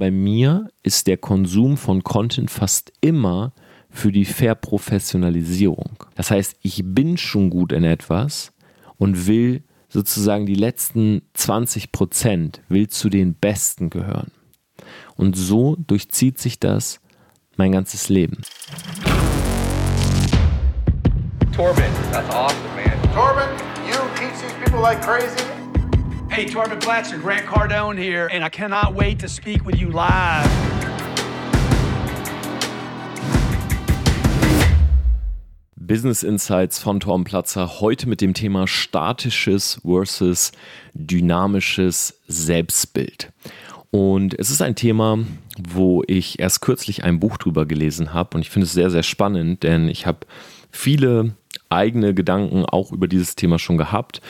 Bei mir ist der Konsum von Content fast immer für die Verprofessionalisierung. Das heißt, ich bin schon gut in etwas und will sozusagen die letzten 20 Prozent, will zu den Besten gehören. Und so durchzieht sich das mein ganzes Leben. Torben, that's awesome, man. Torben, you teach these people like crazy. Hey, Torben Blatcher, Grant Cardone here, and I cannot wait to speak with you live. Business Insights von Torben Platzer heute mit dem Thema statisches versus dynamisches Selbstbild. Und es ist ein Thema, wo ich erst kürzlich ein Buch drüber gelesen habe und ich finde es sehr, sehr spannend, denn ich habe viele eigene Gedanken auch über dieses Thema schon gehabt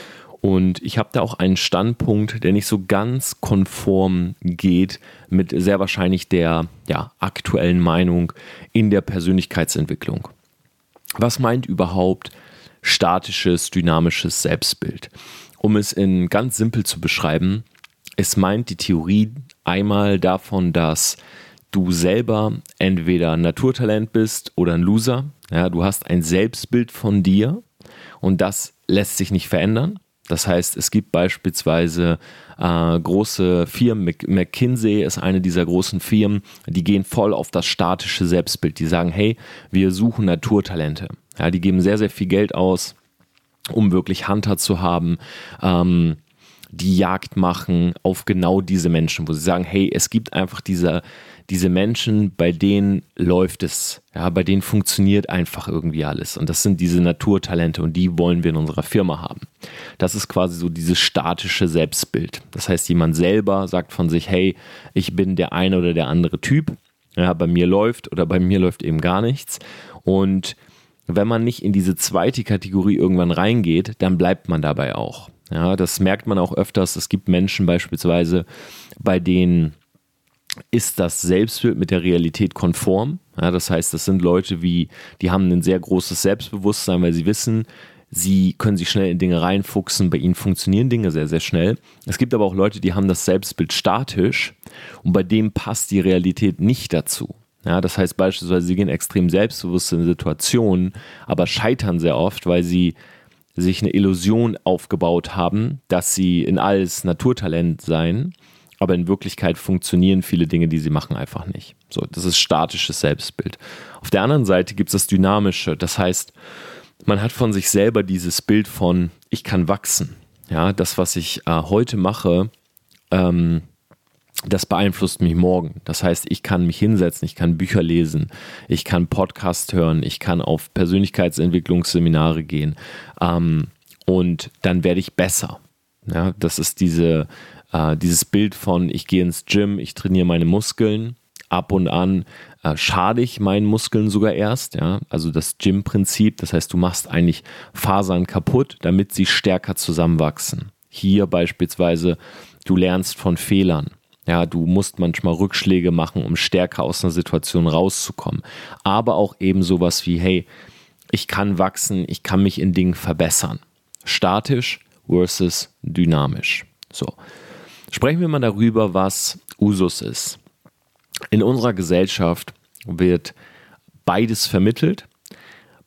und ich habe da auch einen Standpunkt, der nicht so ganz konform geht mit sehr wahrscheinlich der ja, aktuellen Meinung in der Persönlichkeitsentwicklung. Was meint überhaupt statisches, dynamisches Selbstbild? Um es in ganz simpel zu beschreiben, es meint die Theorie einmal davon, dass du selber entweder ein Naturtalent bist oder ein Loser. Ja, du hast ein Selbstbild von dir und das lässt sich nicht verändern. Das heißt, es gibt beispielsweise äh, große Firmen, McKinsey ist eine dieser großen Firmen, die gehen voll auf das statische Selbstbild. Die sagen, hey, wir suchen Naturtalente. Ja, die geben sehr, sehr viel Geld aus, um wirklich Hunter zu haben. Ähm, die Jagd machen auf genau diese Menschen, wo sie sagen, hey, es gibt einfach diese, diese Menschen, bei denen läuft es, ja, bei denen funktioniert einfach irgendwie alles. Und das sind diese Naturtalente und die wollen wir in unserer Firma haben. Das ist quasi so dieses statische Selbstbild. Das heißt, jemand selber sagt von sich, hey, ich bin der eine oder der andere Typ. Ja, bei mir läuft oder bei mir läuft eben gar nichts. Und wenn man nicht in diese zweite Kategorie irgendwann reingeht, dann bleibt man dabei auch. Ja, das merkt man auch öfters. Es gibt Menschen beispielsweise, bei denen ist das Selbstbild mit der Realität konform. Ja, das heißt, das sind Leute wie, die haben ein sehr großes Selbstbewusstsein, weil sie wissen, sie können sich schnell in Dinge reinfuchsen, bei ihnen funktionieren Dinge sehr, sehr schnell. Es gibt aber auch Leute, die haben das Selbstbild statisch und bei dem passt die Realität nicht dazu. Ja, das heißt beispielsweise, sie gehen extrem selbstbewusst in Situationen, aber scheitern sehr oft, weil sie sich eine Illusion aufgebaut haben, dass sie in alles Naturtalent seien, aber in Wirklichkeit funktionieren viele Dinge, die sie machen, einfach nicht. So, das ist statisches Selbstbild. Auf der anderen Seite gibt es das Dynamische, das heißt, man hat von sich selber dieses Bild von, ich kann wachsen. Ja, das, was ich äh, heute mache, ähm, das beeinflusst mich morgen. Das heißt, ich kann mich hinsetzen, ich kann Bücher lesen, ich kann Podcast hören, ich kann auf Persönlichkeitsentwicklungsseminare gehen ähm, und dann werde ich besser. Ja, das ist diese, äh, dieses Bild von, ich gehe ins Gym, ich trainiere meine Muskeln, ab und an äh, schade ich meinen Muskeln sogar erst. Ja? Also das Gym-Prinzip, das heißt, du machst eigentlich Fasern kaputt, damit sie stärker zusammenwachsen. Hier beispielsweise, du lernst von Fehlern. Ja, du musst manchmal Rückschläge machen, um stärker aus einer Situation rauszukommen. Aber auch eben sowas wie, hey, ich kann wachsen, ich kann mich in Dingen verbessern. Statisch versus dynamisch. So. Sprechen wir mal darüber, was Usus ist. In unserer Gesellschaft wird beides vermittelt.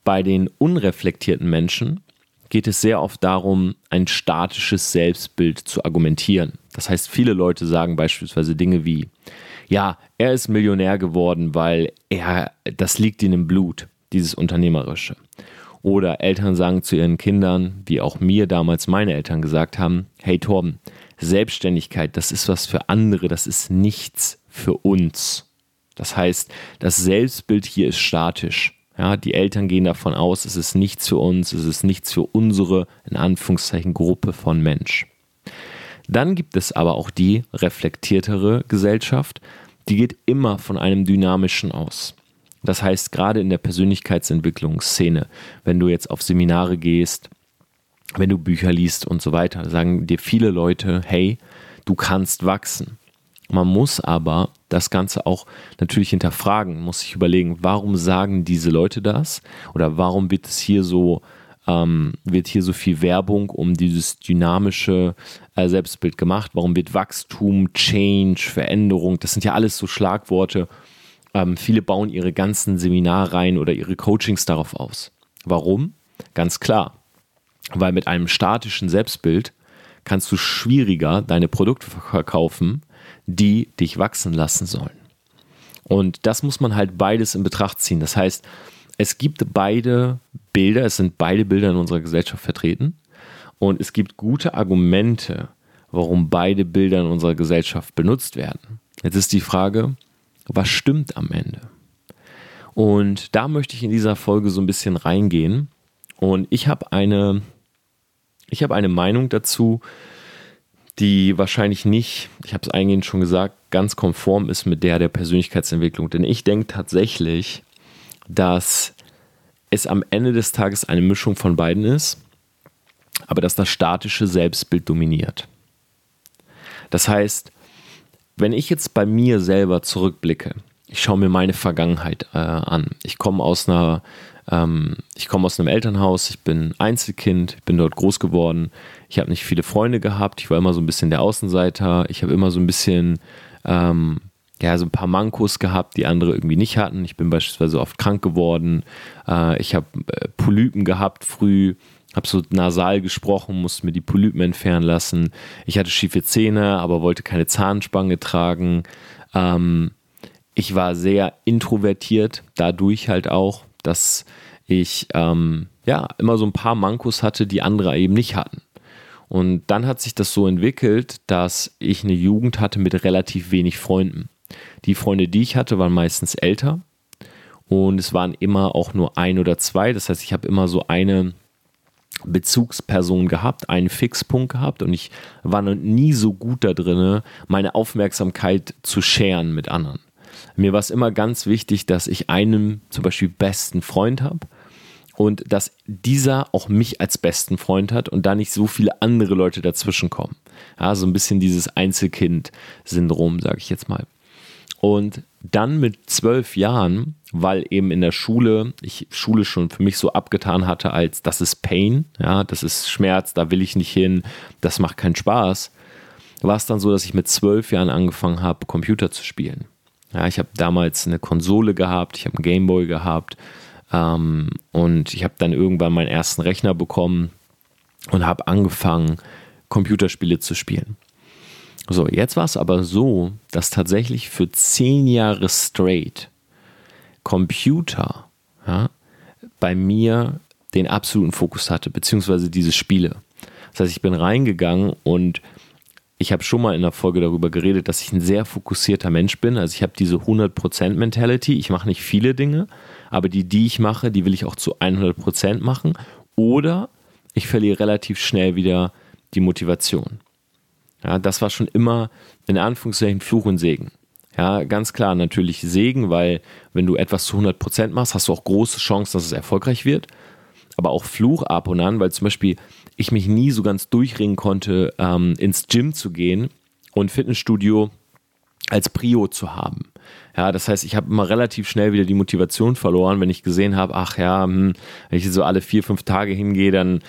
Bei den unreflektierten Menschen geht es sehr oft darum, ein statisches Selbstbild zu argumentieren. Das heißt, viele Leute sagen beispielsweise Dinge wie, ja, er ist Millionär geworden, weil er, das liegt ihm im Blut, dieses Unternehmerische. Oder Eltern sagen zu ihren Kindern, wie auch mir damals meine Eltern gesagt haben, hey Torben, Selbstständigkeit, das ist was für andere, das ist nichts für uns. Das heißt, das Selbstbild hier ist statisch. Ja, die Eltern gehen davon aus, es ist nichts für uns, es ist nichts für unsere, in Anführungszeichen, Gruppe von Mensch. Dann gibt es aber auch die reflektiertere Gesellschaft, die geht immer von einem dynamischen aus. Das heißt, gerade in der Persönlichkeitsentwicklungsszene, wenn du jetzt auf Seminare gehst, wenn du Bücher liest und so weiter, sagen dir viele Leute, hey, du kannst wachsen. Man muss aber das Ganze auch natürlich hinterfragen, muss sich überlegen, warum sagen diese Leute das oder warum wird es hier so ähm, wird hier so viel Werbung um dieses dynamische äh, Selbstbild gemacht? Warum wird Wachstum, Change, Veränderung, das sind ja alles so Schlagworte. Ähm, viele bauen ihre ganzen Seminarreihen oder ihre Coachings darauf aus. Warum? Ganz klar, weil mit einem statischen Selbstbild kannst du schwieriger deine Produkte verkaufen, die dich wachsen lassen sollen. Und das muss man halt beides in Betracht ziehen. Das heißt, es gibt beide Bilder, es sind beide Bilder in unserer Gesellschaft vertreten. Und es gibt gute Argumente, warum beide Bilder in unserer Gesellschaft benutzt werden. Jetzt ist die Frage, was stimmt am Ende? Und da möchte ich in dieser Folge so ein bisschen reingehen. Und ich habe eine, ich habe eine Meinung dazu, die wahrscheinlich nicht, ich habe es eingehend schon gesagt, ganz konform ist mit der der Persönlichkeitsentwicklung. Denn ich denke tatsächlich, dass es am Ende des Tages eine Mischung von beiden ist, aber dass das statische Selbstbild dominiert. Das heißt, wenn ich jetzt bei mir selber zurückblicke, ich schaue mir meine Vergangenheit äh, an. Ich komme aus einer, ähm, ich komme aus einem Elternhaus, ich bin Einzelkind, ich bin dort groß geworden. Ich habe nicht viele Freunde gehabt, ich war immer so ein bisschen der Außenseiter. Ich habe immer so ein bisschen ähm, ja, so ein paar Mankos gehabt, die andere irgendwie nicht hatten. Ich bin beispielsweise oft krank geworden. Äh, ich habe äh, Polypen gehabt früh, habe so nasal gesprochen, musste mir die Polypen entfernen lassen. Ich hatte schiefe Zähne, aber wollte keine Zahnspange tragen. Ähm, ich war sehr introvertiert, dadurch halt auch, dass ich ähm, ja immer so ein paar Mankos hatte, die andere eben nicht hatten. Und dann hat sich das so entwickelt, dass ich eine Jugend hatte mit relativ wenig Freunden. Die Freunde, die ich hatte, waren meistens älter und es waren immer auch nur ein oder zwei. Das heißt, ich habe immer so eine Bezugsperson gehabt, einen Fixpunkt gehabt und ich war noch nie so gut da drin, meine Aufmerksamkeit zu scheren mit anderen. Mir war es immer ganz wichtig, dass ich einen zum Beispiel besten Freund habe und dass dieser auch mich als besten Freund hat und da nicht so viele andere Leute dazwischen kommen. Ja, so ein bisschen dieses Einzelkind-Syndrom, sage ich jetzt mal. Und dann mit zwölf Jahren, weil eben in der Schule, ich Schule schon für mich so abgetan hatte, als das ist Pain, ja, das ist Schmerz, da will ich nicht hin, das macht keinen Spaß, war es dann so, dass ich mit zwölf Jahren angefangen habe, Computer zu spielen. Ja, ich habe damals eine Konsole gehabt, ich habe einen Gameboy gehabt ähm, und ich habe dann irgendwann meinen ersten Rechner bekommen und habe angefangen, Computerspiele zu spielen. So, jetzt war es aber so, dass tatsächlich für zehn Jahre straight Computer ja, bei mir den absoluten Fokus hatte, beziehungsweise diese Spiele. Das heißt, ich bin reingegangen und ich habe schon mal in der Folge darüber geredet, dass ich ein sehr fokussierter Mensch bin. Also ich habe diese 100% Mentality. Ich mache nicht viele Dinge, aber die, die ich mache, die will ich auch zu 100% machen. Oder ich verliere relativ schnell wieder die Motivation. Ja, das war schon immer in Anführungszeichen Fluch und Segen. Ja, ganz klar natürlich Segen, weil wenn du etwas zu 100% machst, hast du auch große Chancen, dass es erfolgreich wird. Aber auch Fluch ab und an, weil zum Beispiel ich mich nie so ganz durchringen konnte, ähm, ins Gym zu gehen und Fitnessstudio als Prio zu haben. Ja, das heißt, ich habe immer relativ schnell wieder die Motivation verloren, wenn ich gesehen habe, ach ja, hm, wenn ich so alle vier, fünf Tage hingehe, dann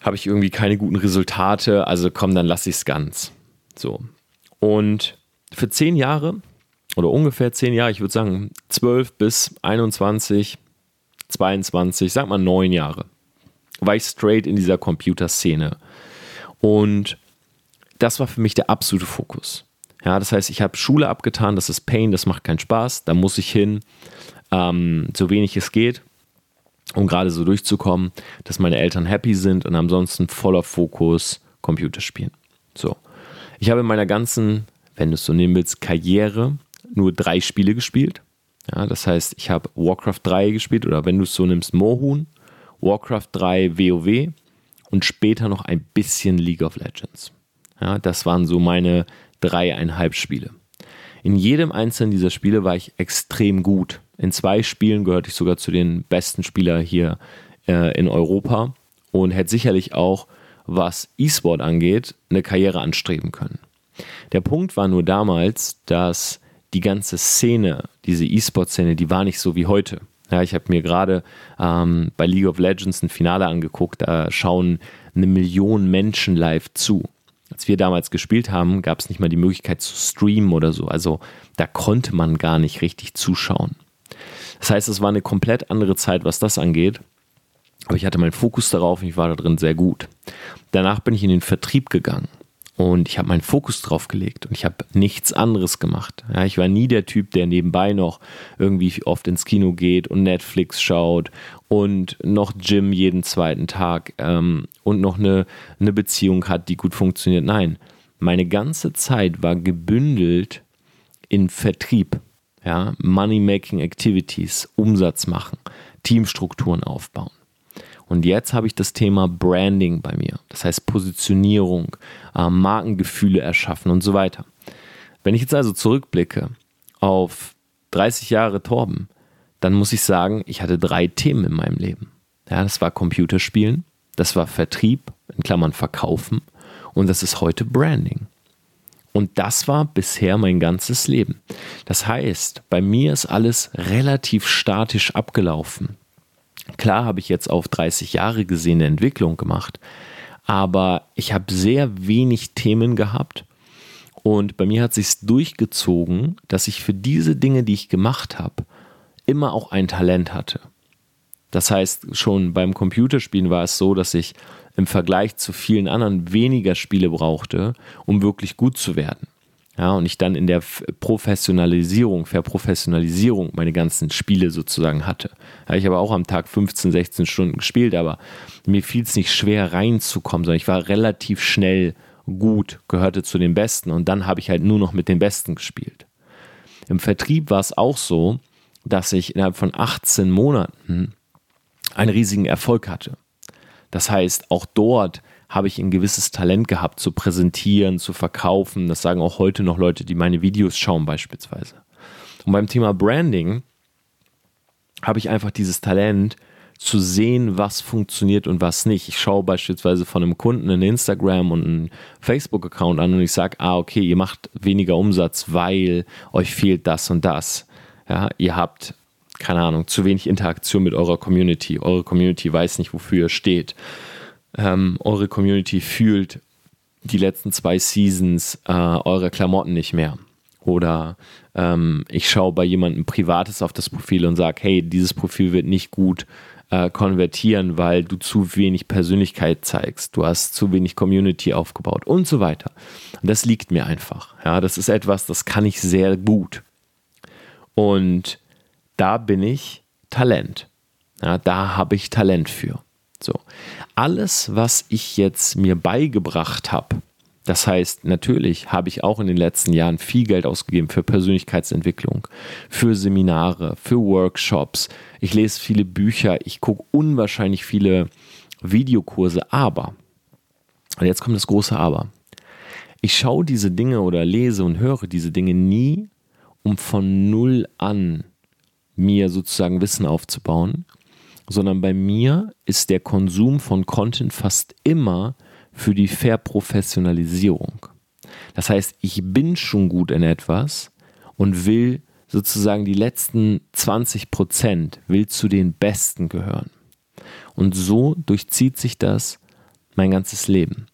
habe ich irgendwie keine guten Resultate, also komm, dann lasse ich es ganz. So. Und für zehn Jahre oder ungefähr zehn Jahre, ich würde sagen 12 bis 21, 22, sag mal neun Jahre, war ich straight in dieser Computerszene. Und das war für mich der absolute Fokus. Ja, das heißt, ich habe Schule abgetan, das ist Pain, das macht keinen Spaß, da muss ich hin, ähm, so wenig es geht um gerade so durchzukommen, dass meine Eltern happy sind und ansonsten voller Fokus Computerspielen. So. Ich habe in meiner ganzen, wenn du es so nehmen willst, Karriere nur drei Spiele gespielt. Ja, das heißt, ich habe Warcraft 3 gespielt oder wenn du es so nimmst, Mohun, Warcraft 3 WoW und später noch ein bisschen League of Legends. Ja, das waren so meine dreieinhalb Spiele. In jedem einzelnen dieser Spiele war ich extrem gut. In zwei Spielen gehörte ich sogar zu den besten Spielern hier äh, in Europa und hätte sicherlich auch, was E-Sport angeht, eine Karriere anstreben können. Der Punkt war nur damals, dass die ganze Szene, diese E-Sport-Szene, die war nicht so wie heute. Ja, ich habe mir gerade ähm, bei League of Legends ein Finale angeguckt, da schauen eine Million Menschen live zu. Als wir damals gespielt haben, gab es nicht mal die Möglichkeit zu streamen oder so. Also da konnte man gar nicht richtig zuschauen. Das heißt, es war eine komplett andere Zeit, was das angeht. Aber ich hatte meinen Fokus darauf und ich war da drin sehr gut. Danach bin ich in den Vertrieb gegangen und ich habe meinen Fokus drauf gelegt und ich habe nichts anderes gemacht. Ja, ich war nie der Typ, der nebenbei noch irgendwie oft ins Kino geht und Netflix schaut und noch Gym jeden zweiten Tag ähm, und noch eine, eine Beziehung hat, die gut funktioniert. Nein, meine ganze Zeit war gebündelt in Vertrieb. Ja, Money-Making Activities, Umsatz machen, Teamstrukturen aufbauen. Und jetzt habe ich das Thema Branding bei mir. Das heißt Positionierung, äh, Markengefühle erschaffen und so weiter. Wenn ich jetzt also zurückblicke auf 30 Jahre Torben, dann muss ich sagen, ich hatte drei Themen in meinem Leben. Ja, das war Computerspielen, das war Vertrieb, in Klammern Verkaufen und das ist heute Branding. Und das war bisher mein ganzes Leben. Das heißt, bei mir ist alles relativ statisch abgelaufen. Klar habe ich jetzt auf 30 Jahre gesehen eine Entwicklung gemacht, aber ich habe sehr wenig Themen gehabt und bei mir hat sich durchgezogen, dass ich für diese Dinge, die ich gemacht habe, immer auch ein Talent hatte. Das heißt, schon beim Computerspielen war es so, dass ich im Vergleich zu vielen anderen weniger Spiele brauchte, um wirklich gut zu werden. Ja, und ich dann in der Professionalisierung, Verprofessionalisierung meine ganzen Spiele sozusagen hatte. Ja, ich habe auch am Tag 15, 16 Stunden gespielt, aber mir fiel es nicht schwer reinzukommen, sondern ich war relativ schnell gut, gehörte zu den Besten und dann habe ich halt nur noch mit den Besten gespielt. Im Vertrieb war es auch so, dass ich innerhalb von 18 Monaten einen riesigen Erfolg hatte. Das heißt, auch dort habe ich ein gewisses Talent gehabt, zu präsentieren, zu verkaufen. Das sagen auch heute noch Leute, die meine Videos schauen beispielsweise. Und beim Thema Branding habe ich einfach dieses Talent zu sehen, was funktioniert und was nicht. Ich schaue beispielsweise von einem Kunden einen Instagram und einen Facebook-Account an und ich sage, ah, okay, ihr macht weniger Umsatz, weil euch fehlt das und das. Ja, ihr habt, keine Ahnung, zu wenig Interaktion mit eurer Community. Eure Community weiß nicht, wofür ihr steht ähm, eure Community fühlt die letzten zwei Seasons äh, eure Klamotten nicht mehr. Oder ähm, ich schaue bei jemandem Privates auf das Profil und sage, hey, dieses Profil wird nicht gut äh, konvertieren, weil du zu wenig Persönlichkeit zeigst, du hast zu wenig Community aufgebaut und so weiter. Und das liegt mir einfach. Ja, das ist etwas, das kann ich sehr gut. Und da bin ich Talent. Ja, da habe ich Talent für. So. Alles, was ich jetzt mir beigebracht habe, das heißt, natürlich habe ich auch in den letzten Jahren viel Geld ausgegeben für Persönlichkeitsentwicklung, für Seminare, für Workshops. Ich lese viele Bücher, ich gucke unwahrscheinlich viele Videokurse, aber, und jetzt kommt das große Aber, ich schaue diese Dinge oder lese und höre diese Dinge nie, um von null an mir sozusagen Wissen aufzubauen, sondern bei mir ist der Konsum von Content fast immer für die Verprofessionalisierung. Das heißt, ich bin schon gut in etwas und will sozusagen die letzten 20 Prozent, will zu den Besten gehören. Und so durchzieht sich das mein ganzes Leben.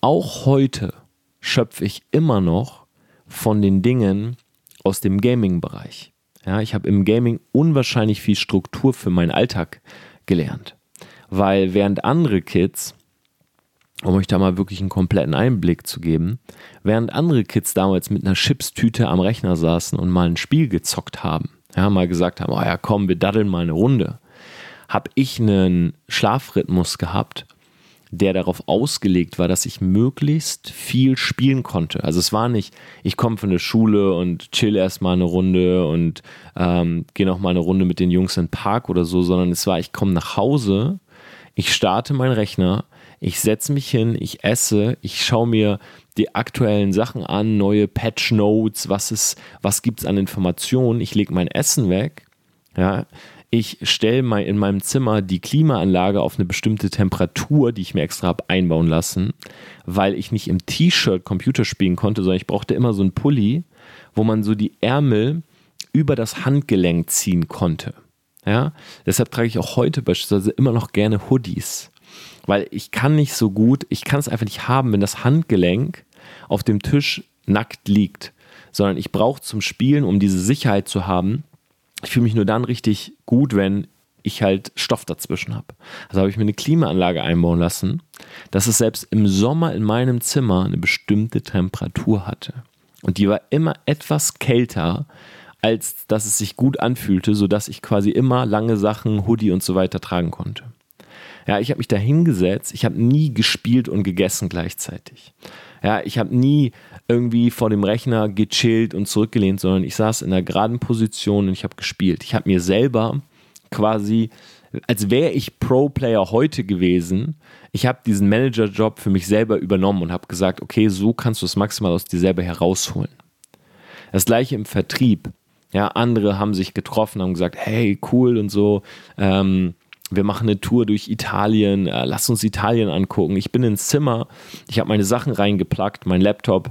Auch heute schöpfe ich immer noch von den Dingen aus dem Gaming-Bereich. Ja, ich habe im Gaming unwahrscheinlich viel Struktur für meinen Alltag gelernt. Weil während andere Kids, um euch da mal wirklich einen kompletten Einblick zu geben, während andere Kids damals mit einer Chipstüte am Rechner saßen und mal ein Spiel gezockt haben, ja, mal gesagt haben, oh ja, komm, wir daddeln mal eine Runde, habe ich einen Schlafrhythmus gehabt, der darauf ausgelegt war, dass ich möglichst viel spielen konnte. Also es war nicht, ich komme von der Schule und chill erstmal eine Runde und ähm, gehe noch mal eine Runde mit den Jungs in den Park oder so, sondern es war, ich komme nach Hause, ich starte meinen Rechner, ich setze mich hin, ich esse, ich schaue mir die aktuellen Sachen an, neue Patch Notes, was was gibt es an Informationen, ich lege mein Essen weg, ja, ich stelle mal in meinem Zimmer die Klimaanlage auf eine bestimmte Temperatur, die ich mir extra habe einbauen lassen, weil ich nicht im T-Shirt Computer spielen konnte, sondern ich brauchte immer so einen Pulli, wo man so die Ärmel über das Handgelenk ziehen konnte. Ja, deshalb trage ich auch heute beispielsweise immer noch gerne Hoodies, weil ich kann nicht so gut, ich kann es einfach nicht haben, wenn das Handgelenk auf dem Tisch nackt liegt, sondern ich brauche zum Spielen, um diese Sicherheit zu haben. Ich fühle mich nur dann richtig gut, wenn ich halt Stoff dazwischen habe. Also habe ich mir eine Klimaanlage einbauen lassen, dass es selbst im Sommer in meinem Zimmer eine bestimmte Temperatur hatte. Und die war immer etwas kälter, als dass es sich gut anfühlte, sodass ich quasi immer lange Sachen, Hoodie und so weiter tragen konnte. Ja, ich habe mich da hingesetzt, ich habe nie gespielt und gegessen gleichzeitig. Ja, ich habe nie irgendwie vor dem Rechner gechillt und zurückgelehnt, sondern ich saß in einer geraden Position und ich habe gespielt. Ich habe mir selber quasi, als wäre ich Pro-Player heute gewesen, ich habe diesen Manager-Job für mich selber übernommen und habe gesagt, okay, so kannst du es maximal aus dir selber herausholen. Das gleiche im Vertrieb. Ja, andere haben sich getroffen, haben gesagt, hey, cool und so. Ähm, wir machen eine Tour durch Italien, äh, lass uns Italien angucken. Ich bin ins Zimmer, ich habe meine Sachen reingeplackt, mein Laptop,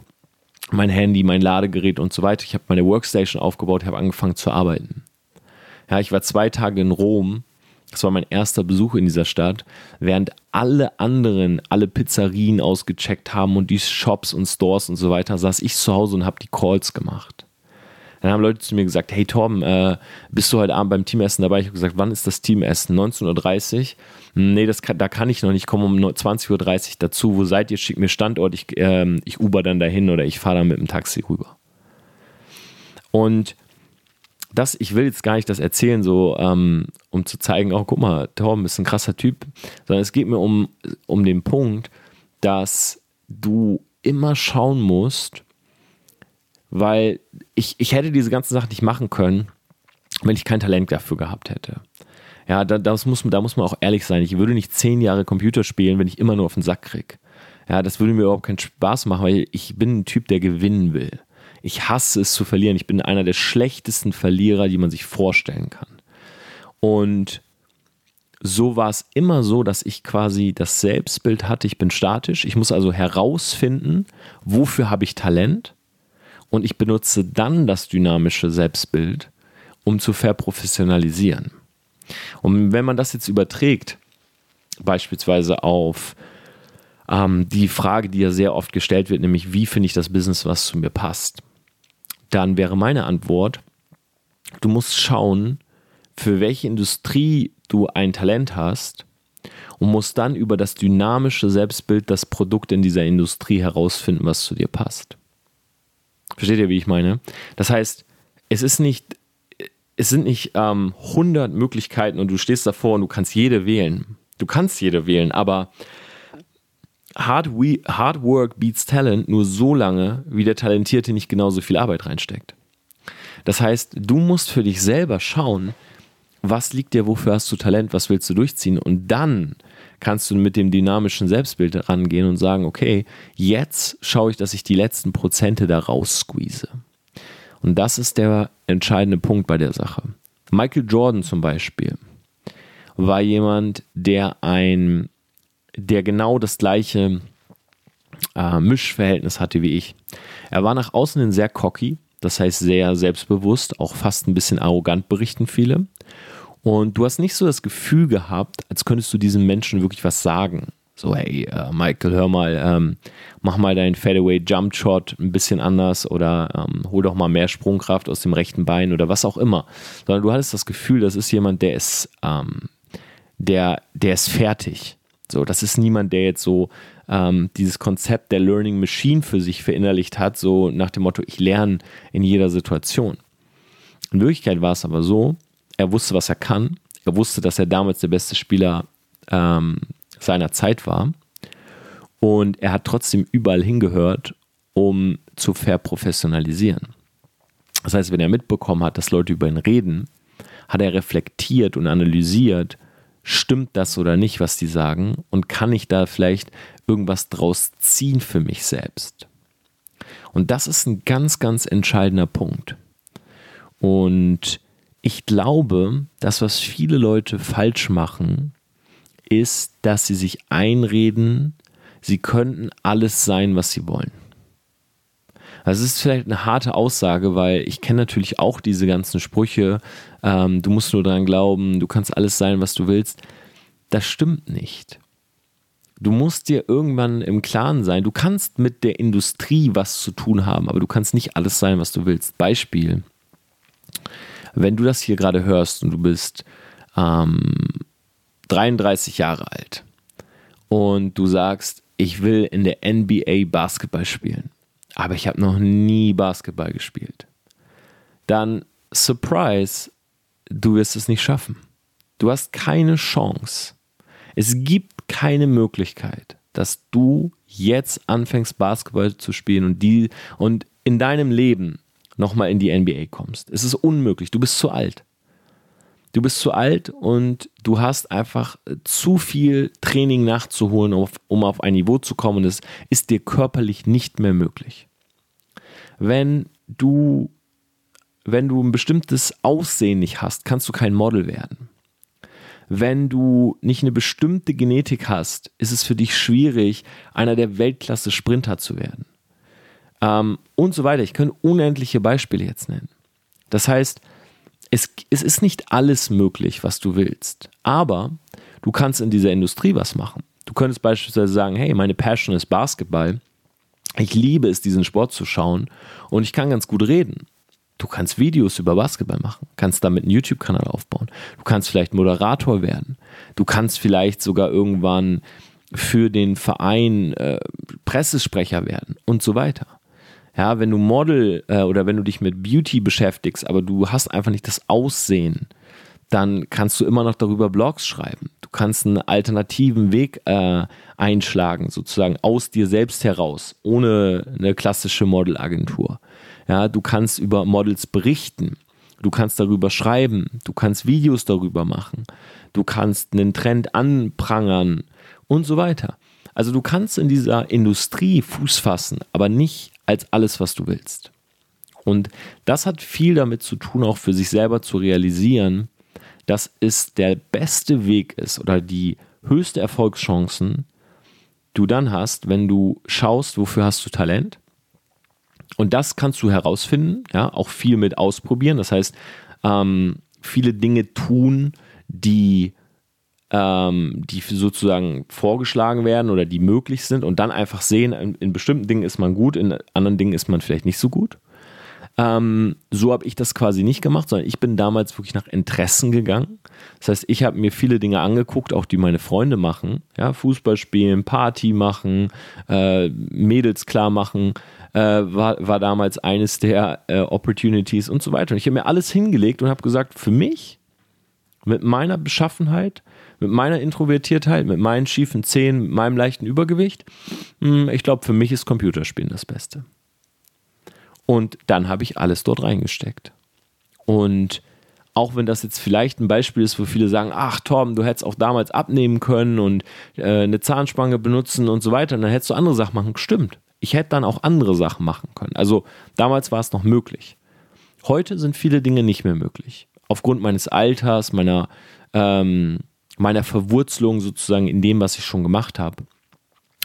mein Handy, mein Ladegerät und so weiter. Ich habe meine Workstation aufgebaut, habe angefangen zu arbeiten. Ja, ich war zwei Tage in Rom. Das war mein erster Besuch in dieser Stadt, während alle anderen alle Pizzerien ausgecheckt haben und die Shops und Stores und so weiter, saß ich zu Hause und habe die Calls gemacht. Dann haben Leute zu mir gesagt, hey Torben, äh, bist du heute Abend beim Teamessen dabei? Ich habe gesagt, wann ist das Teamessen? 19.30 Uhr? Hm, nee, das kann, da kann ich noch nicht, ich komme um 20.30 Uhr dazu. Wo seid ihr? Schickt mir Standort, ich, ähm, ich Uber dann dahin oder ich fahre dann mit dem Taxi rüber. Und das, ich will jetzt gar nicht das erzählen, so ähm, um zu zeigen, oh, guck mal, Torben ist ein krasser Typ, sondern es geht mir um, um den Punkt, dass du immer schauen musst, weil ich, ich hätte diese ganzen Sachen nicht machen können, wenn ich kein Talent dafür gehabt hätte. Ja, da, das muss, da muss man auch ehrlich sein. Ich würde nicht zehn Jahre Computer spielen, wenn ich immer nur auf den Sack kriege. Ja, das würde mir überhaupt keinen Spaß machen, weil ich bin ein Typ, der gewinnen will. Ich hasse es zu verlieren. Ich bin einer der schlechtesten Verlierer, die man sich vorstellen kann. Und so war es immer so, dass ich quasi das Selbstbild hatte, ich bin statisch. Ich muss also herausfinden, wofür habe ich Talent und ich benutze dann das dynamische Selbstbild, um zu verprofessionalisieren. Und wenn man das jetzt überträgt, beispielsweise auf ähm, die Frage, die ja sehr oft gestellt wird, nämlich wie finde ich das Business, was zu mir passt, dann wäre meine Antwort, du musst schauen, für welche Industrie du ein Talent hast und musst dann über das dynamische Selbstbild das Produkt in dieser Industrie herausfinden, was zu dir passt. Versteht ihr, wie ich meine? Das heißt, es ist nicht, es sind nicht ähm, 100 Möglichkeiten und du stehst davor und du kannst jede wählen. Du kannst jede wählen, aber hard, we, hard Work beats Talent nur so lange, wie der Talentierte nicht genauso viel Arbeit reinsteckt. Das heißt, du musst für dich selber schauen, was liegt dir, wofür hast du Talent, was willst du durchziehen und dann kannst du mit dem dynamischen Selbstbild rangehen und sagen, okay, jetzt schaue ich, dass ich die letzten Prozente da raus squeeze. Und das ist der entscheidende Punkt bei der Sache. Michael Jordan zum Beispiel war jemand, der ein, der genau das gleiche äh, Mischverhältnis hatte wie ich. Er war nach außen hin sehr cocky, das heißt sehr selbstbewusst, auch fast ein bisschen arrogant berichten viele. Und du hast nicht so das Gefühl gehabt, als könntest du diesem Menschen wirklich was sagen. So, hey, äh, Michael, hör mal, ähm, mach mal deinen Fadeaway Jump Shot ein bisschen anders oder ähm, hol doch mal mehr Sprungkraft aus dem rechten Bein oder was auch immer. Sondern du hattest das Gefühl, das ist jemand, der ist, ähm, der, der ist fertig. So, das ist niemand, der jetzt so ähm, dieses Konzept der Learning Machine für sich verinnerlicht hat, so nach dem Motto, ich lerne in jeder Situation. In Wirklichkeit war es aber so, er wusste, was er kann. Er wusste, dass er damals der beste Spieler ähm, seiner Zeit war. Und er hat trotzdem überall hingehört, um zu verprofessionalisieren. Das heißt, wenn er mitbekommen hat, dass Leute über ihn reden, hat er reflektiert und analysiert, stimmt das oder nicht, was die sagen und kann ich da vielleicht irgendwas draus ziehen für mich selbst. Und das ist ein ganz, ganz entscheidender Punkt. Und ich glaube, das, was viele Leute falsch machen, ist, dass sie sich einreden, sie könnten alles sein, was sie wollen. Das ist vielleicht eine harte Aussage, weil ich kenne natürlich auch diese ganzen Sprüche. Ähm, du musst nur daran glauben, du kannst alles sein, was du willst. Das stimmt nicht. Du musst dir irgendwann im Klaren sein, du kannst mit der Industrie was zu tun haben, aber du kannst nicht alles sein, was du willst. Beispiel, wenn du das hier gerade hörst und du bist ähm, 33 Jahre alt und du sagst, ich will in der NBA Basketball spielen, aber ich habe noch nie Basketball gespielt, dann Surprise, du wirst es nicht schaffen. Du hast keine Chance. Es gibt keine Möglichkeit, dass du jetzt anfängst, Basketball zu spielen und, die, und in deinem Leben nochmal in die NBA kommst. Es ist unmöglich. Du bist zu alt. Du bist zu alt und du hast einfach zu viel Training nachzuholen, um auf ein Niveau zu kommen. Und es ist dir körperlich nicht mehr möglich. Wenn du, wenn du ein bestimmtes Aussehen nicht hast, kannst du kein Model werden. Wenn du nicht eine bestimmte Genetik hast, ist es für dich schwierig, einer der Weltklasse-Sprinter zu werden. Ähm, und so weiter. Ich kann unendliche Beispiele jetzt nennen. Das heißt, es, es ist nicht alles möglich, was du willst. Aber du kannst in dieser Industrie was machen. Du könntest beispielsweise sagen, hey, meine Passion ist Basketball. Ich liebe es, diesen Sport zu schauen und ich kann ganz gut reden. Du kannst Videos über Basketball machen, kannst damit einen YouTube-Kanal aufbauen. Du kannst vielleicht Moderator werden. Du kannst vielleicht sogar irgendwann für den Verein äh, Pressesprecher werden und so weiter. Ja, wenn du Model äh, oder wenn du dich mit Beauty beschäftigst, aber du hast einfach nicht das Aussehen, dann kannst du immer noch darüber Blogs schreiben. Du kannst einen alternativen Weg äh, einschlagen, sozusagen aus dir selbst heraus, ohne eine klassische Modelagentur. Ja, du kannst über Models berichten. Du kannst darüber schreiben. Du kannst Videos darüber machen. Du kannst einen Trend anprangern und so weiter. Also du kannst in dieser Industrie Fuß fassen, aber nicht als alles, was du willst. Und das hat viel damit zu tun, auch für sich selber zu realisieren, dass es der beste Weg ist oder die höchste Erfolgschancen du dann hast, wenn du schaust, wofür hast du Talent. Und das kannst du herausfinden, ja, auch viel mit ausprobieren. Das heißt, ähm, viele Dinge tun, die ähm, die sozusagen vorgeschlagen werden oder die möglich sind und dann einfach sehen, in, in bestimmten Dingen ist man gut, in anderen Dingen ist man vielleicht nicht so gut. Ähm, so habe ich das quasi nicht gemacht, sondern ich bin damals wirklich nach Interessen gegangen. Das heißt, ich habe mir viele Dinge angeguckt, auch die meine Freunde machen. Ja, Fußball spielen, Party machen, äh, Mädels klar machen, äh, war, war damals eines der äh, Opportunities und so weiter. Und ich habe mir alles hingelegt und habe gesagt, für mich, mit meiner Beschaffenheit, mit meiner Introvertiertheit, mit meinen schiefen Zähnen, mit meinem leichten Übergewicht, hm, ich glaube, für mich ist Computerspielen das Beste. Und dann habe ich alles dort reingesteckt. Und auch wenn das jetzt vielleicht ein Beispiel ist, wo viele sagen, ach Torben, du hättest auch damals abnehmen können und äh, eine Zahnspange benutzen und so weiter, dann hättest du andere Sachen machen. Stimmt. Ich hätte dann auch andere Sachen machen können. Also damals war es noch möglich. Heute sind viele Dinge nicht mehr möglich. Aufgrund meines Alters, meiner ähm, meiner Verwurzelung sozusagen in dem, was ich schon gemacht habe.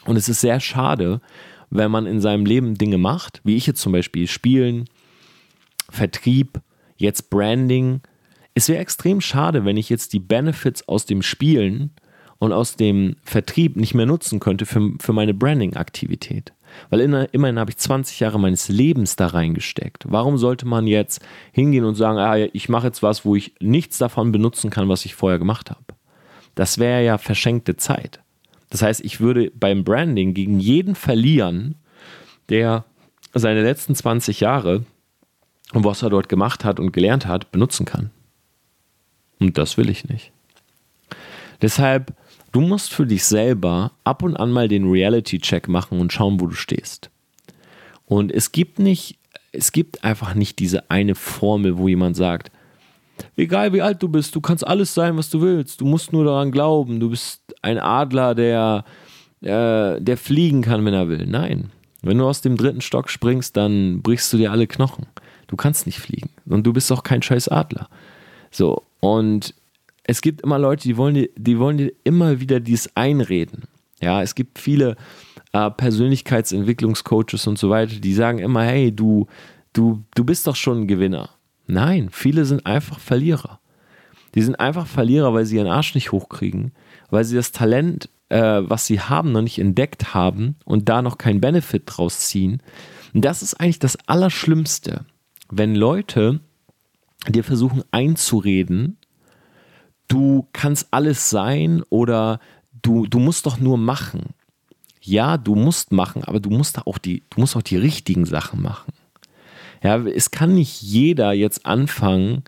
Und es ist sehr schade, wenn man in seinem Leben Dinge macht, wie ich jetzt zum Beispiel Spielen, Vertrieb, jetzt Branding. Es wäre extrem schade, wenn ich jetzt die Benefits aus dem Spielen und aus dem Vertrieb nicht mehr nutzen könnte für, für meine Branding-Aktivität. Weil immerhin habe ich 20 Jahre meines Lebens da reingesteckt. Warum sollte man jetzt hingehen und sagen, ah, ich mache jetzt was, wo ich nichts davon benutzen kann, was ich vorher gemacht habe? das wäre ja verschenkte Zeit. Das heißt, ich würde beim Branding gegen jeden verlieren, der seine letzten 20 Jahre und was er dort gemacht hat und gelernt hat, benutzen kann. Und das will ich nicht. Deshalb, du musst für dich selber ab und an mal den Reality-Check machen und schauen, wo du stehst. Und es gibt nicht, es gibt einfach nicht diese eine Formel, wo jemand sagt, egal wie alt du bist, du kannst alles sein, was du willst. Du musst nur daran glauben. Du bist ein Adler, der, äh, der fliegen kann, wenn er will. Nein. Wenn du aus dem dritten Stock springst, dann brichst du dir alle Knochen. Du kannst nicht fliegen. Und du bist auch kein scheiß Adler. So. Und es gibt immer Leute, die wollen dir, die wollen dir immer wieder dies einreden. Ja, es gibt viele äh, Persönlichkeitsentwicklungscoaches und so weiter, die sagen immer, hey, du, du, du bist doch schon ein Gewinner. Nein, viele sind einfach Verlierer. Die sind einfach Verlierer, weil sie ihren Arsch nicht hochkriegen, weil sie das Talent, äh, was sie haben, noch nicht entdeckt haben und da noch keinen Benefit draus ziehen. Und das ist eigentlich das Allerschlimmste, wenn Leute dir versuchen einzureden, du kannst alles sein oder du, du musst doch nur machen. Ja, du musst machen, aber du musst auch die, du musst auch die richtigen Sachen machen. Ja, es kann nicht jeder jetzt anfangen,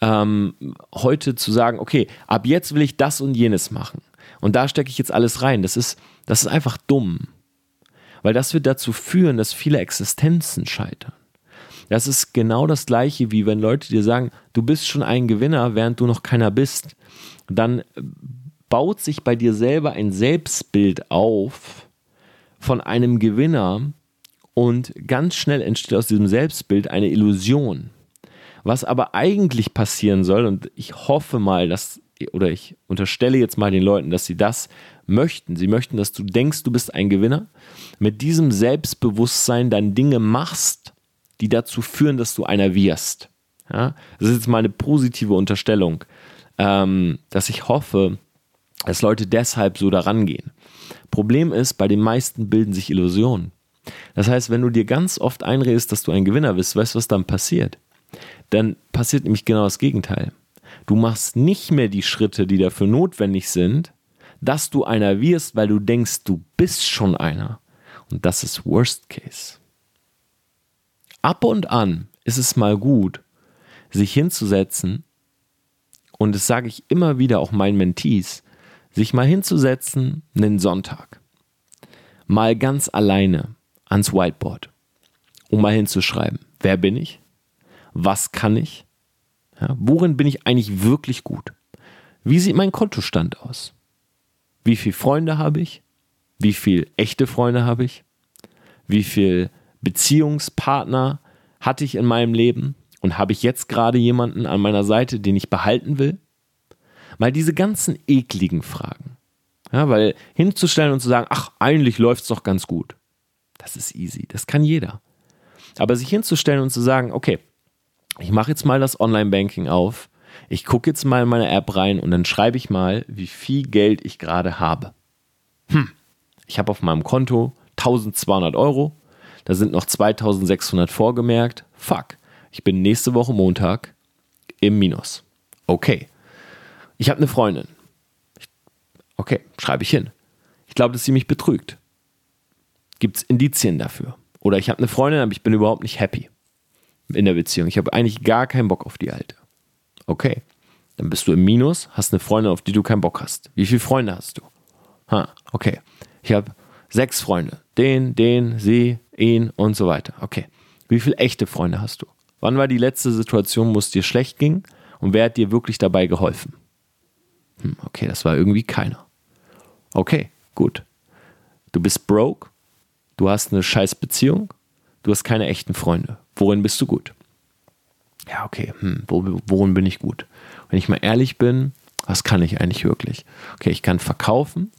ähm, heute zu sagen, okay, ab jetzt will ich das und jenes machen. Und da stecke ich jetzt alles rein. Das ist, das ist einfach dumm. Weil das wird dazu führen, dass viele Existenzen scheitern. Das ist genau das gleiche, wie wenn Leute dir sagen, du bist schon ein Gewinner, während du noch keiner bist. Dann baut sich bei dir selber ein Selbstbild auf von einem Gewinner und ganz schnell entsteht aus diesem Selbstbild eine Illusion. Was aber eigentlich passieren soll, und ich hoffe mal, dass, oder ich unterstelle jetzt mal den Leuten, dass sie das möchten. Sie möchten, dass du denkst, du bist ein Gewinner, mit diesem Selbstbewusstsein dann Dinge machst, die dazu führen, dass du einer wirst. Ja? Das ist jetzt mal eine positive Unterstellung, ähm, dass ich hoffe, dass Leute deshalb so daran gehen. Problem ist, bei den meisten bilden sich Illusionen. Das heißt, wenn du dir ganz oft einredest, dass du ein Gewinner bist, weißt du, was dann passiert? dann passiert nämlich genau das Gegenteil. Du machst nicht mehr die Schritte, die dafür notwendig sind, dass du einer wirst, weil du denkst, du bist schon einer. Und das ist Worst Case. Ab und an ist es mal gut, sich hinzusetzen, und das sage ich immer wieder auch meinen Mentees, sich mal hinzusetzen, einen Sonntag, mal ganz alleine ans Whiteboard, um mal hinzuschreiben, wer bin ich? was kann ich? Ja, worin bin ich eigentlich wirklich gut? Wie sieht mein Kontostand aus? Wie viele Freunde habe ich? Wie viele echte Freunde habe ich? Wie viele Beziehungspartner hatte ich in meinem Leben? Und habe ich jetzt gerade jemanden an meiner Seite, den ich behalten will? Mal diese ganzen ekligen Fragen. Ja, weil hinzustellen und zu sagen, ach, eigentlich läuft es doch ganz gut. Das ist easy, das kann jeder. Aber sich hinzustellen und zu sagen, okay, ich mache jetzt mal das Online-Banking auf, ich gucke jetzt mal in meine App rein und dann schreibe ich mal, wie viel Geld ich gerade habe. Hm, ich habe auf meinem Konto 1200 Euro, da sind noch 2600 vorgemerkt. Fuck, ich bin nächste Woche Montag im Minus. Okay, ich habe eine Freundin. Okay, schreibe ich hin. Ich glaube, dass sie mich betrügt. Gibt es Indizien dafür? Oder ich habe eine Freundin, aber ich bin überhaupt nicht happy in der Beziehung. Ich habe eigentlich gar keinen Bock auf die alte. Okay. Dann bist du im Minus, hast eine Freundin, auf die du keinen Bock hast. Wie viele Freunde hast du? Ha, okay. Ich habe sechs Freunde. Den, den, sie, ihn und so weiter. Okay. Wie viele echte Freunde hast du? Wann war die letzte Situation, wo es dir schlecht ging und wer hat dir wirklich dabei geholfen? Hm, okay, das war irgendwie keiner. Okay, gut. Du bist broke, du hast eine scheiß Beziehung, du hast keine echten Freunde. Worin bist du gut? Ja, okay, hm, wo, worin bin ich gut? Wenn ich mal ehrlich bin, was kann ich eigentlich wirklich? Okay, ich kann verkaufen.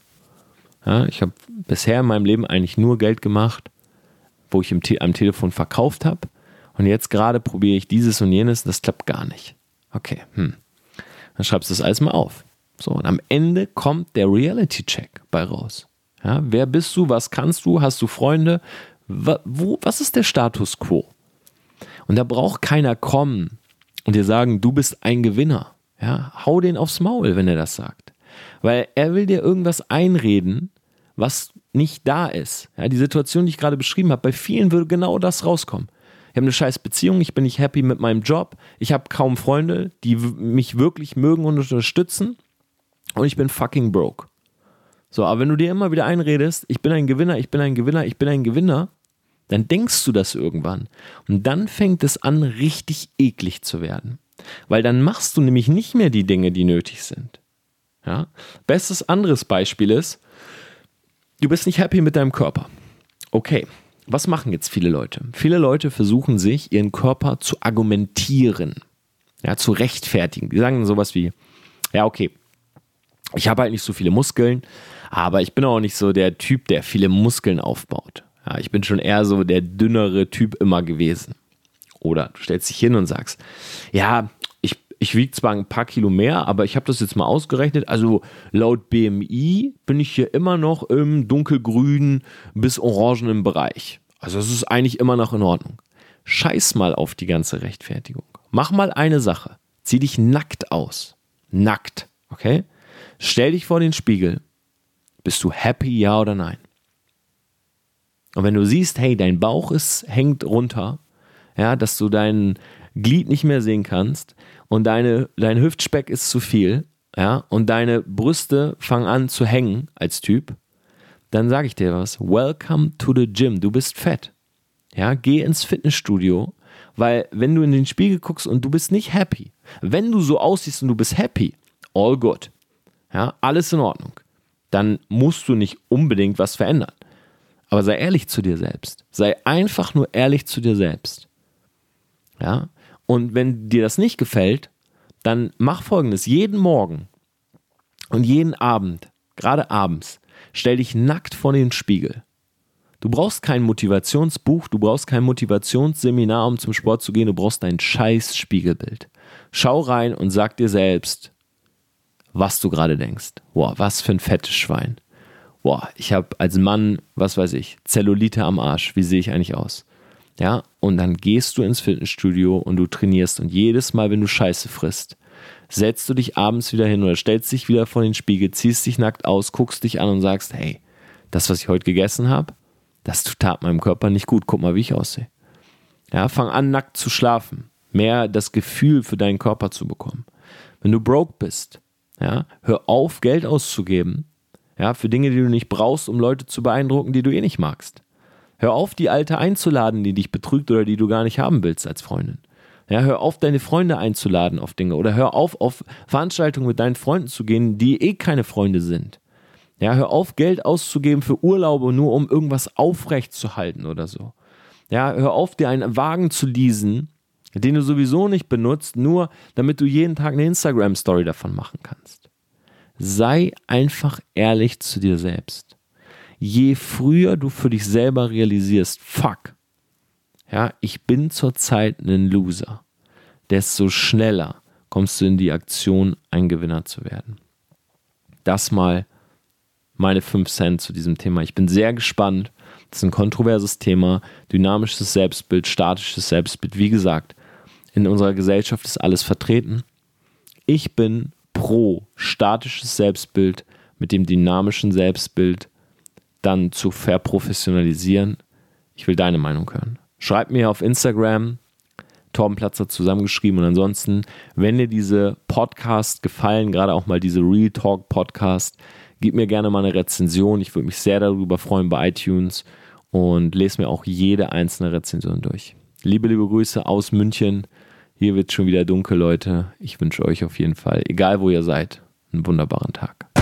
Ja, ich habe bisher in meinem Leben eigentlich nur Geld gemacht, wo ich im Te am Telefon verkauft habe. Und jetzt gerade probiere ich dieses und jenes, das klappt gar nicht. Okay, hm. Dann schreibst du das alles mal auf. So, und am Ende kommt der Reality-Check bei raus. Ja, wer bist du? Was kannst du? Hast du Freunde? wo, was ist der Status quo? Und da braucht keiner kommen und dir sagen, du bist ein Gewinner. Ja, hau den aufs Maul, wenn er das sagt. Weil er will dir irgendwas einreden, was nicht da ist. Ja, die Situation, die ich gerade beschrieben habe, bei vielen würde genau das rauskommen. Ich habe eine scheiß Beziehung, ich bin nicht happy mit meinem Job, ich habe kaum Freunde, die mich wirklich mögen und unterstützen und ich bin fucking broke. So, aber wenn du dir immer wieder einredest, ich bin ein Gewinner, ich bin ein Gewinner, ich bin ein Gewinner, dann denkst du das irgendwann. Und dann fängt es an, richtig eklig zu werden. Weil dann machst du nämlich nicht mehr die Dinge, die nötig sind. Ja? Bestes anderes Beispiel ist, du bist nicht happy mit deinem Körper. Okay, was machen jetzt viele Leute? Viele Leute versuchen sich, ihren Körper zu argumentieren, ja, zu rechtfertigen. Die sagen sowas wie, ja, okay, ich habe halt nicht so viele Muskeln, Aber ich bin auch nicht so der Typ, der viele Muskeln aufbaut. Ja, ich bin schon eher so der dünnere Typ immer gewesen. Oder du stellst dich hin und sagst, ja, ich, wiege zwar ein paar Kilo mehr, aber ich habe das jetzt mal ausgerechnet. Also laut BMI bin ich hier immer noch im dunkelgrünen bis orangenen Bereich. Also es ist eigentlich immer noch in Ordnung. Scheiß mal auf die ganze Rechtfertigung. Mach mal eine Sache. Zieh dich nackt aus. Nackt, okay? Stell dich vor den Spiegel. Bist du happy, ja oder nein? Und wenn du siehst, hey, dein Bauch ist, hängt runter, ja, dass du dein Glied nicht mehr sehen kannst und deine, dein Hüftspeck ist zu viel, ja, und deine Brüste fangen an zu hängen als Typ, dann sage ich dir was. Welcome to the gym. Du bist fett. Ja, geh ins Fitnessstudio, weil wenn du in den Spiegel guckst und du bist nicht happy, wenn du so aussiehst und du bist happy, all good. Ja, alles in Ordnung. Dann musst du nicht unbedingt was verändern. Aber sei ehrlich zu dir selbst. Sei einfach nur ehrlich zu dir selbst. Ja? Und wenn dir das nicht gefällt, dann mach folgendes: jeden Morgen und jeden Abend, gerade abends, stell dich nackt vor den Spiegel. Du brauchst kein Motivationsbuch, du brauchst kein Motivationsseminar, um zum Sport zu gehen, du brauchst dein scheiß Spiegelbild. Schau rein und sag dir selbst, was du gerade denkst. Boah, was für ein fettes Schwein. Boah, ich habe als Mann, was weiß ich, Zellulite am Arsch. Wie sehe ich eigentlich aus? Ja, und dann gehst du ins Fitnessstudio und du trainierst und jedes Mal, wenn du Scheiße frisst, setzt du dich abends wieder hin oder stellst dich wieder vor den Spiegel, ziehst dich nackt aus, guckst dich an und sagst, hey, das, was ich heute gegessen habe, das tat meinem Körper nicht gut. Guck mal, wie ich aussehe. Ja, fang an, nackt zu schlafen. Mehr das Gefühl für deinen Körper zu bekommen. Wenn du broke bist, ja, hör auf, Geld auszugeben, ja, für Dinge, die du nicht brauchst, um Leute zu beeindrucken, die du eh nicht magst. Hör auf, die Alte einzuladen, die dich betrügt oder die du gar nicht haben willst als Freundin. Ja, hör auf, deine Freunde einzuladen auf Dinge oder hör auf, auf Veranstaltungen mit deinen Freunden zu gehen, die eh keine Freunde sind. Ja, hör auf, Geld auszugeben für Urlaube, nur um irgendwas aufrecht zu halten oder so. Ja, hör auf, dir einen Wagen zu leasen, den du sowieso nicht benutzt, nur damit du jeden Tag eine Instagram-Story davon machen kannst. Sei einfach ehrlich zu dir selbst. Je früher du für dich selber realisierst, fuck, ja, ich bin zurzeit ein Loser, desto schneller kommst du in die Aktion, ein Gewinner zu werden. Das mal meine 5 Cent zu diesem Thema. Ich bin sehr gespannt. Das ist ein kontroverses Thema. Dynamisches Selbstbild, statisches Selbstbild. Wie gesagt, in unserer Gesellschaft ist alles vertreten. Ich bin pro statisches Selbstbild mit dem dynamischen Selbstbild dann zu verprofessionalisieren. Ich will deine Meinung hören. Schreib mir auf Instagram, Torben Platzer zusammengeschrieben. Und ansonsten, wenn dir diese Podcast gefallen, gerade auch mal diese Real Talk Podcast, gib mir gerne mal eine Rezension. Ich würde mich sehr darüber freuen bei iTunes und lese mir auch jede einzelne Rezension durch. Liebe, liebe Grüße aus München. Hier wird schon wieder dunkel, Leute. Ich wünsche euch auf jeden Fall, egal wo ihr seid, einen wunderbaren Tag.